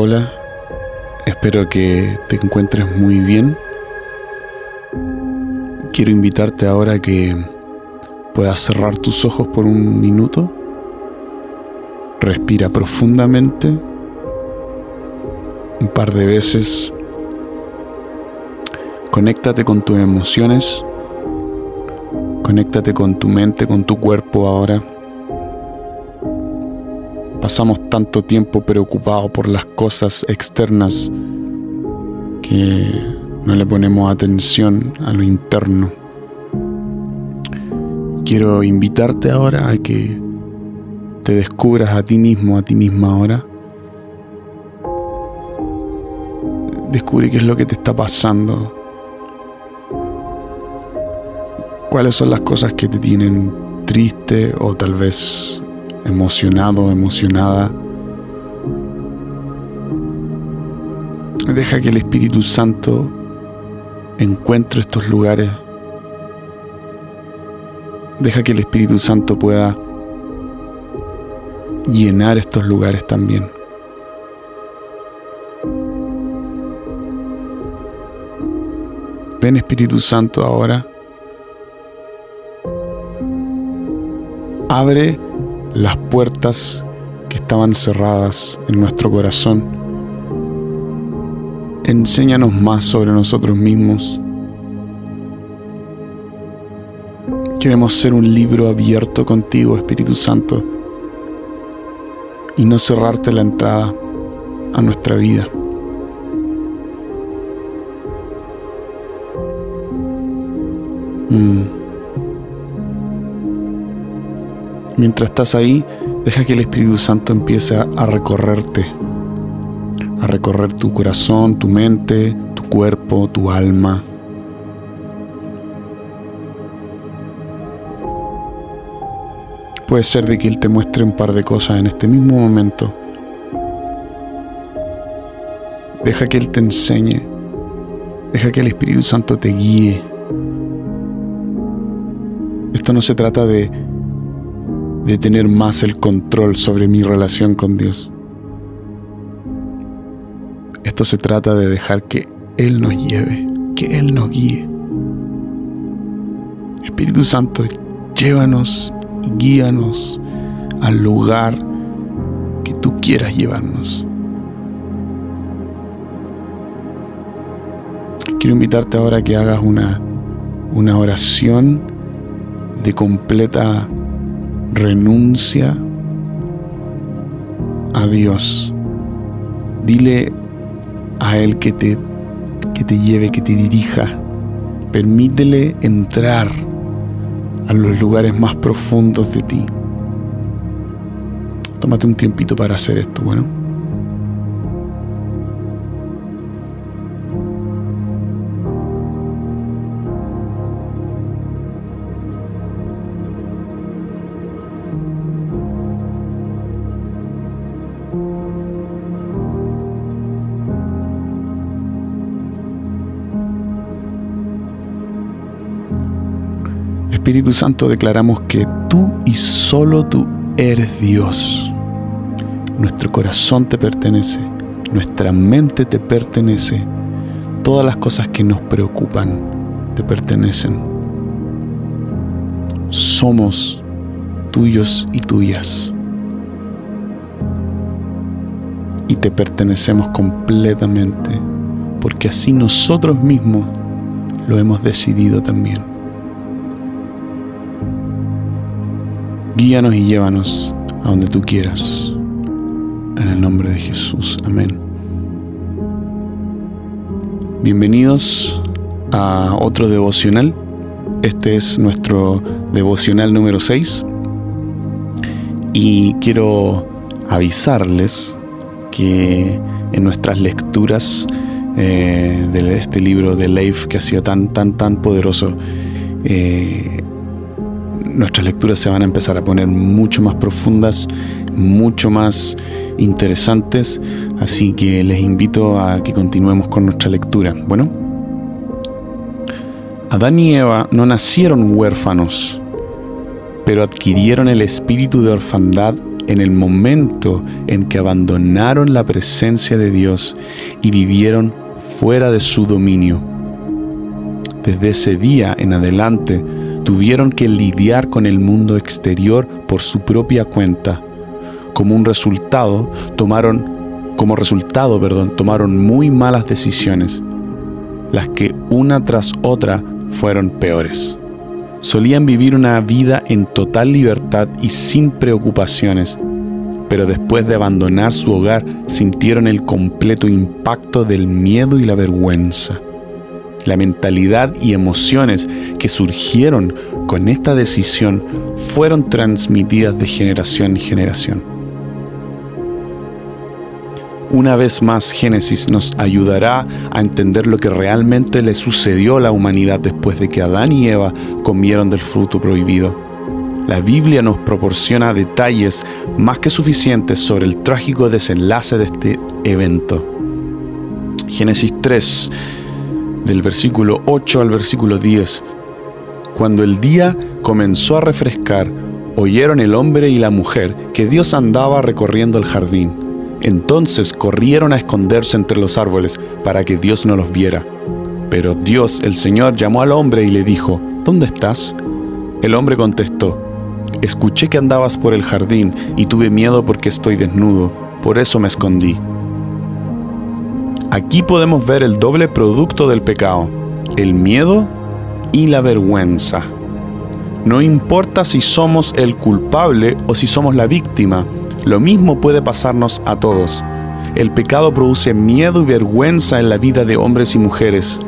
Hola, espero que te encuentres muy bien. Quiero invitarte ahora a que puedas cerrar tus ojos por un minuto. Respira profundamente un par de veces. Conéctate con tus emociones. Conéctate con tu mente, con tu cuerpo ahora. Pasamos tanto tiempo preocupados por las cosas externas que no le ponemos atención a lo interno. Quiero invitarte ahora a que te descubras a ti mismo, a ti misma ahora. Descubre qué es lo que te está pasando. ¿Cuáles son las cosas que te tienen triste o tal vez emocionado, emocionada. Deja que el Espíritu Santo encuentre estos lugares. Deja que el Espíritu Santo pueda llenar estos lugares también. Ven Espíritu Santo ahora. Abre las puertas que estaban cerradas en nuestro corazón. Enséñanos más sobre nosotros mismos. Queremos ser un libro abierto contigo, Espíritu Santo, y no cerrarte la entrada a nuestra vida. Mm. Mientras estás ahí, deja que el Espíritu Santo empiece a recorrerte, a recorrer tu corazón, tu mente, tu cuerpo, tu alma. Puede ser de que Él te muestre un par de cosas en este mismo momento. Deja que Él te enseñe. Deja que el Espíritu Santo te guíe. Esto no se trata de de tener más el control sobre mi relación con Dios. Esto se trata de dejar que Él nos lleve, que Él nos guíe. Espíritu Santo, llévanos y guíanos al lugar que tú quieras llevarnos. Quiero invitarte ahora a que hagas una, una oración de completa renuncia a Dios. Dile a Él que te, que te lleve, que te dirija. Permítele entrar a los lugares más profundos de ti. Tómate un tiempito para hacer esto, bueno. Espíritu Santo, declaramos que tú y solo tú eres Dios. Nuestro corazón te pertenece, nuestra mente te pertenece, todas las cosas que nos preocupan te pertenecen. Somos tuyos y tuyas. Y te pertenecemos completamente, porque así nosotros mismos lo hemos decidido también. Guíanos y llévanos a donde tú quieras. En el nombre de Jesús. Amén. Bienvenidos a otro devocional. Este es nuestro devocional número 6. Y quiero avisarles que en nuestras lecturas eh, de este libro de Leif que ha sido tan, tan, tan poderoso, eh, nuestras lecturas se van a empezar a poner mucho más profundas, mucho más interesantes, así que les invito a que continuemos con nuestra lectura. Bueno, Adán y Eva no nacieron huérfanos, pero adquirieron el espíritu de orfandad en el momento en que abandonaron la presencia de Dios y vivieron fuera de su dominio. Desde ese día en adelante tuvieron que lidiar con el mundo exterior por su propia cuenta. Como un resultado, tomaron como resultado, perdón, tomaron muy malas decisiones, las que una tras otra fueron peores. Solían vivir una vida en total libertad y sin preocupaciones, pero después de abandonar su hogar sintieron el completo impacto del miedo y la vergüenza. La mentalidad y emociones que surgieron con esta decisión fueron transmitidas de generación en generación. Una vez más, Génesis nos ayudará a entender lo que realmente le sucedió a la humanidad después de que Adán y Eva comieron del fruto prohibido. La Biblia nos proporciona detalles más que suficientes sobre el trágico desenlace de este evento. Génesis 3, del versículo 8 al versículo 10. Cuando el día comenzó a refrescar, oyeron el hombre y la mujer que Dios andaba recorriendo el jardín entonces corrieron a esconderse entre los árboles para que Dios no los viera. Pero Dios, el Señor, llamó al hombre y le dijo, ¿Dónde estás? El hombre contestó, Escuché que andabas por el jardín y tuve miedo porque estoy desnudo, por eso me escondí. Aquí podemos ver el doble producto del pecado, el miedo y la vergüenza. No importa si somos el culpable o si somos la víctima, lo mismo puede pasarnos a todos. El pecado produce miedo y vergüenza en la vida de hombres y mujeres.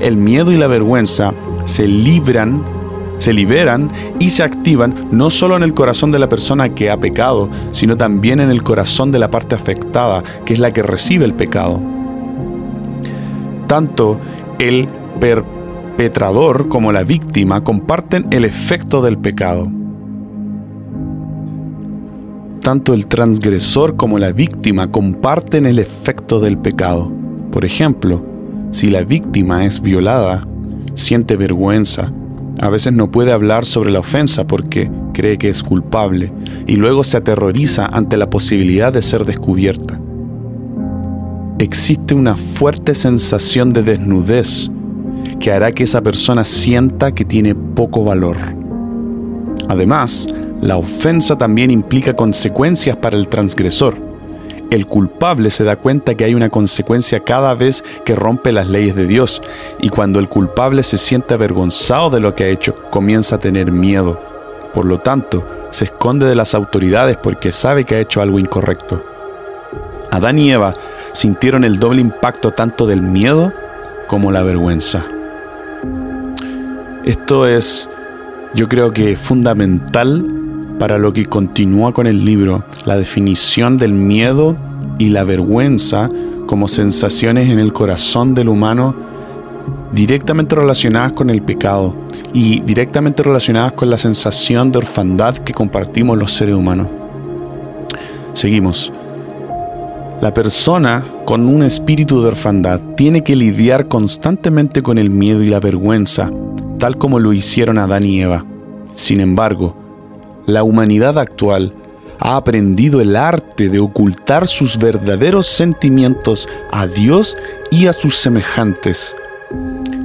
El miedo y la vergüenza se libran, se liberan y se activan no solo en el corazón de la persona que ha pecado, sino también en el corazón de la parte afectada, que es la que recibe el pecado. Tanto el perpetrador como la víctima comparten el efecto del pecado tanto el transgresor como la víctima comparten el efecto del pecado. Por ejemplo, si la víctima es violada, siente vergüenza, a veces no puede hablar sobre la ofensa porque cree que es culpable y luego se aterroriza ante la posibilidad de ser descubierta. Existe una fuerte sensación de desnudez que hará que esa persona sienta que tiene poco valor. Además, la ofensa también implica consecuencias para el transgresor. El culpable se da cuenta que hay una consecuencia cada vez que rompe las leyes de Dios, y cuando el culpable se siente avergonzado de lo que ha hecho, comienza a tener miedo. Por lo tanto, se esconde de las autoridades porque sabe que ha hecho algo incorrecto. Adán y Eva sintieron el doble impacto tanto del miedo como la vergüenza. Esto es, yo creo que fundamental para lo que continúa con el libro, la definición del miedo y la vergüenza como sensaciones en el corazón del humano directamente relacionadas con el pecado y directamente relacionadas con la sensación de orfandad que compartimos los seres humanos. Seguimos. La persona con un espíritu de orfandad tiene que lidiar constantemente con el miedo y la vergüenza, tal como lo hicieron Adán y Eva. Sin embargo, la humanidad actual ha aprendido el arte de ocultar sus verdaderos sentimientos a Dios y a sus semejantes.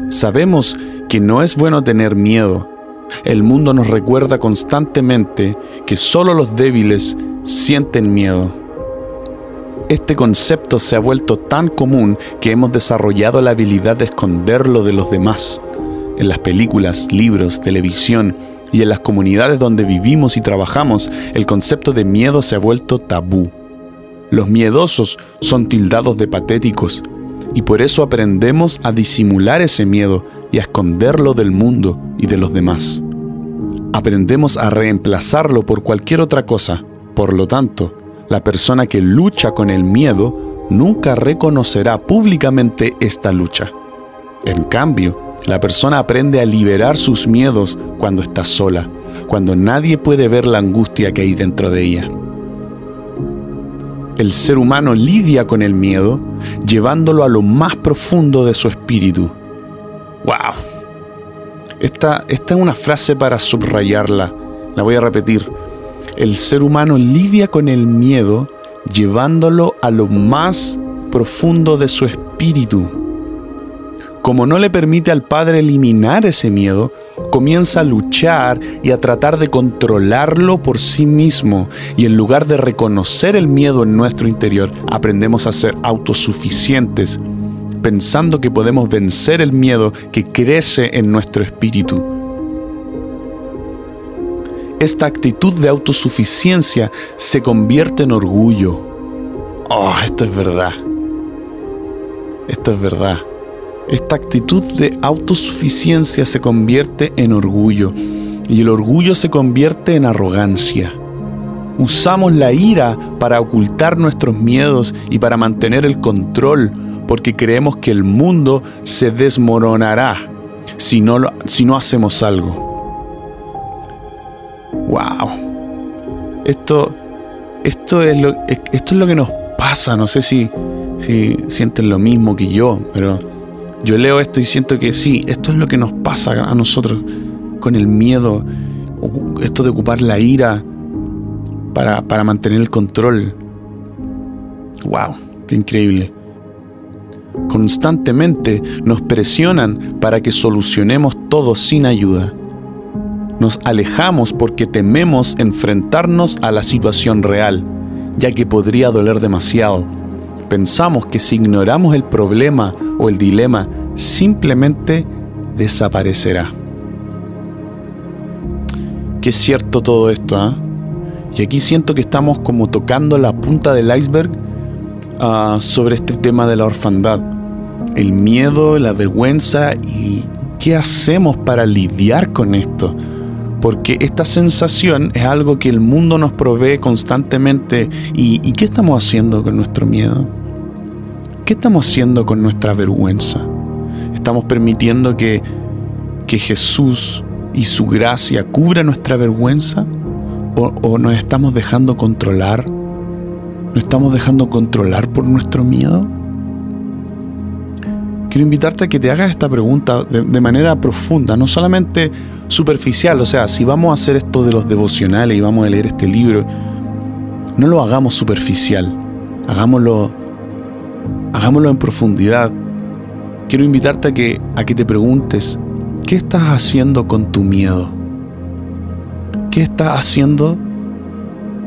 Sabemos que no es bueno tener miedo. El mundo nos recuerda constantemente que solo los débiles sienten miedo. Este concepto se ha vuelto tan común que hemos desarrollado la habilidad de esconderlo de los demás. En las películas, libros, televisión y en las comunidades donde vivimos y trabajamos, el concepto de miedo se ha vuelto tabú. Los miedosos son tildados de patéticos y por eso aprendemos a disimular ese miedo y a esconderlo del mundo y de los demás. Aprendemos a reemplazarlo por cualquier otra cosa. Por lo tanto, la persona que lucha con el miedo nunca reconocerá públicamente esta lucha. En cambio, la persona aprende a liberar sus miedos cuando está sola, cuando nadie puede ver la angustia que hay dentro de ella. El ser humano lidia con el miedo llevándolo a lo más profundo de su espíritu. ¡Wow! Esta, esta es una frase para subrayarla. La voy a repetir. El ser humano lidia con el miedo llevándolo a lo más profundo de su espíritu. Como no le permite al Padre eliminar ese miedo, comienza a luchar y a tratar de controlarlo por sí mismo. Y en lugar de reconocer el miedo en nuestro interior, aprendemos a ser autosuficientes, pensando que podemos vencer el miedo que crece en nuestro espíritu. Esta actitud de autosuficiencia se convierte en orgullo. Oh, esto es verdad. Esto es verdad. Esta actitud de autosuficiencia se convierte en orgullo y el orgullo se convierte en arrogancia. Usamos la ira para ocultar nuestros miedos y para mantener el control porque creemos que el mundo se desmoronará si no, si no hacemos algo. ¡Wow! Esto, esto, es lo, esto es lo que nos pasa. No sé si, si sienten lo mismo que yo, pero yo leo esto y siento que sí, esto es lo que nos pasa a nosotros con el miedo, esto de ocupar la ira para, para mantener el control. ¡Wow! ¡Qué increíble! Constantemente nos presionan para que solucionemos todo sin ayuda. Nos alejamos porque tememos enfrentarnos a la situación real, ya que podría doler demasiado pensamos que si ignoramos el problema o el dilema, simplemente desaparecerá. Qué cierto todo esto, ¿ah? Y aquí siento que estamos como tocando la punta del iceberg ah, sobre este tema de la orfandad. El miedo, la vergüenza y qué hacemos para lidiar con esto. Porque esta sensación es algo que el mundo nos provee constantemente. ¿Y, qué estamos haciendo con nuestro miedo? ¿Qué estamos haciendo con nuestra vergüenza? ¿Estamos permitiendo que, que Jesús y su gracia cubra nuestra vergüenza? ¿O, ¿O, nos estamos dejando controlar? ¿Nos estamos dejando controlar por nuestro miedo? Quiero invitarte a que te hagas esta pregunta de, manera profunda, no solamente superficial. O sea, si vamos a hacer esto de los devocionales y vamos a leer este libro, no lo hagamos superficial, hagámoslo hagámoslo en profundidad. Quiero invitarte a que, a que te preguntes, ¿qué estás haciendo con tu miedo? ¿Qué estás haciendo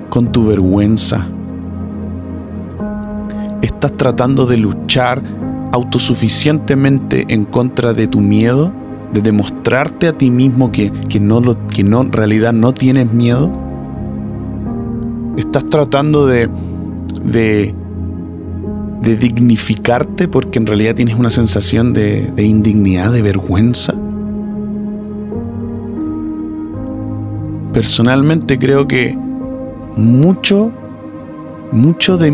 con tu vergüenza? ¿Estás tratando de luchar autosuficientemente en contra de tu miedo? ¿De demostrarte a ti mismo que, no, lo, que no, en realidad no tienes miedo? ¿Estás tratando de de dignificarte porque en realidad tienes una sensación de, indignidad, de vergüenza. Personalmente creo que mucho, mucho de,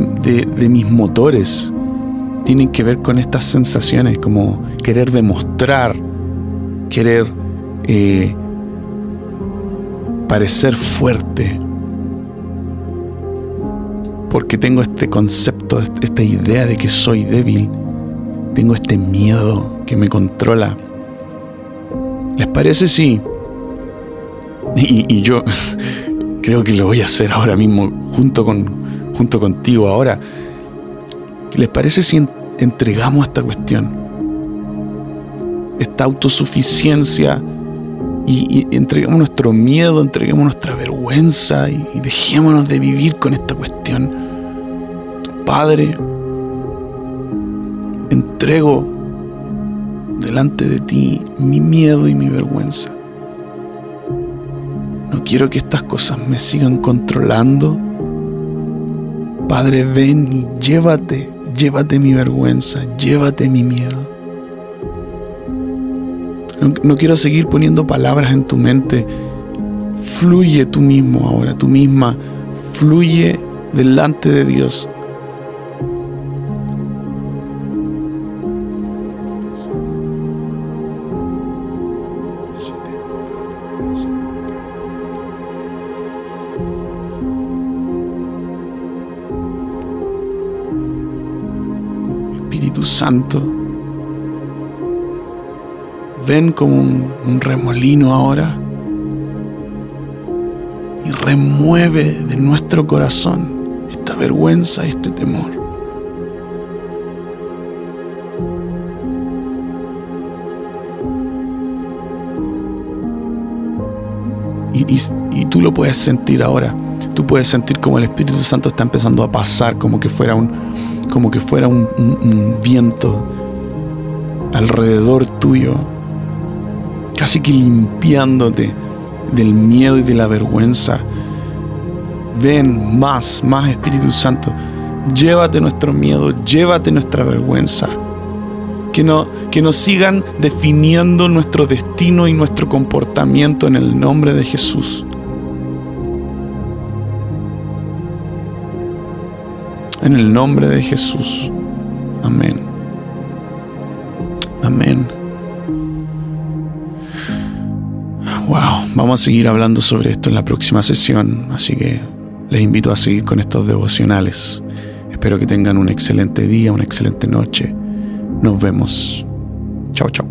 mis motores tienen que ver con estas sensaciones, como querer demostrar, querer eh, parecer fuerte, porque tengo este concepto, esta idea de que soy débil, tengo este miedo que me controla. ¿Les parece si... Y, yo creo que lo voy a hacer ahora mismo junto, con, junto contigo ahora. ¿Les parece si entregamos esta cuestión? Esta autosuficiencia y, entregamos nuestro miedo, entregamos nuestra vergüenza y, y dejémonos de vivir con esta cuestión. Padre, entrego delante de ti mi miedo y mi vergüenza. No quiero que estas cosas me sigan controlando. Padre, ven y llévate, llévate mi vergüenza, llévate mi miedo. No, quiero seguir poniendo palabras en tu mente. Fluye tú mismo ahora, tú misma. Fluye delante de Dios. Espíritu Santo ven como un, remolino ahora y remueve de nuestro corazón esta vergüenza y este temor. Y, tú lo puedes sentir ahora. Tú puedes sentir como el Espíritu Santo está empezando a pasar, como que fuera un, como que fuera un, viento alrededor tuyo, casi que limpiándote del miedo y de la vergüenza. Ven más, más Espíritu Santo. Llévate nuestro miedo, llévate nuestra vergüenza. Que que nos sigan definiendo nuestro destino y nuestro comportamiento en el nombre de Jesús. En el nombre de Jesús. Amén. Amén. Wow, vamos a seguir hablando sobre esto en la próxima sesión, así que les invito a seguir con estos devocionales. Espero que tengan un excelente día, una excelente noche. Nos vemos. Chao, chao.